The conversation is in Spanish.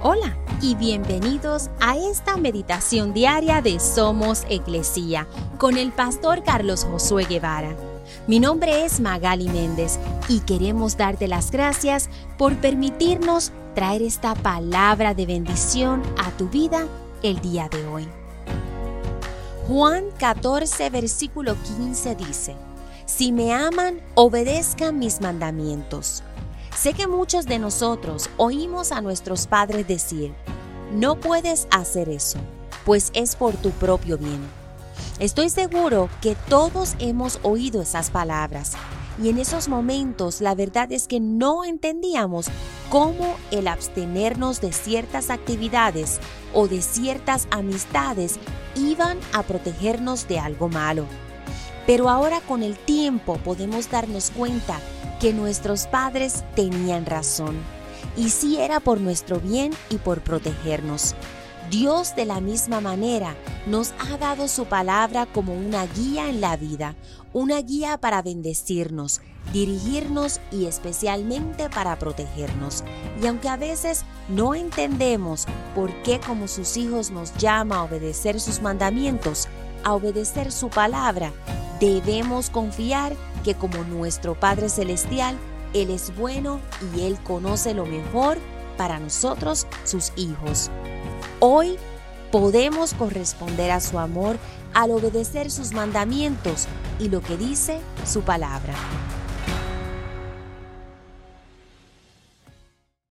Hola y bienvenidos a esta meditación diaria de Somos Iglesia con el pastor Carlos Josué Guevara. Mi nombre es Magali Méndez y queremos darte las gracias por permitirnos traer esta palabra de bendición a tu vida el día de hoy. Juan 14, versículo 15 dice, Si me aman, obedezcan mis mandamientos. Sé que muchos de nosotros oímos a nuestros padres decir, no puedes hacer eso, pues es por tu propio bien. Estoy seguro que todos hemos oído esas palabras y en esos momentos la verdad es que no entendíamos cómo el abstenernos de ciertas actividades o de ciertas amistades iban a protegernos de algo malo. Pero ahora con el tiempo podemos darnos cuenta que nuestros padres tenían razón, y sí era por nuestro bien y por protegernos. Dios de la misma manera nos ha dado su palabra como una guía en la vida, una guía para bendecirnos, dirigirnos y especialmente para protegernos. Y aunque a veces no entendemos por qué como sus hijos nos llama a obedecer sus mandamientos, a obedecer su palabra, debemos confiar que como nuestro Padre Celestial, Él es bueno y Él conoce lo mejor para nosotros, sus hijos. Hoy podemos corresponder a su amor al obedecer sus mandamientos y lo que dice su palabra.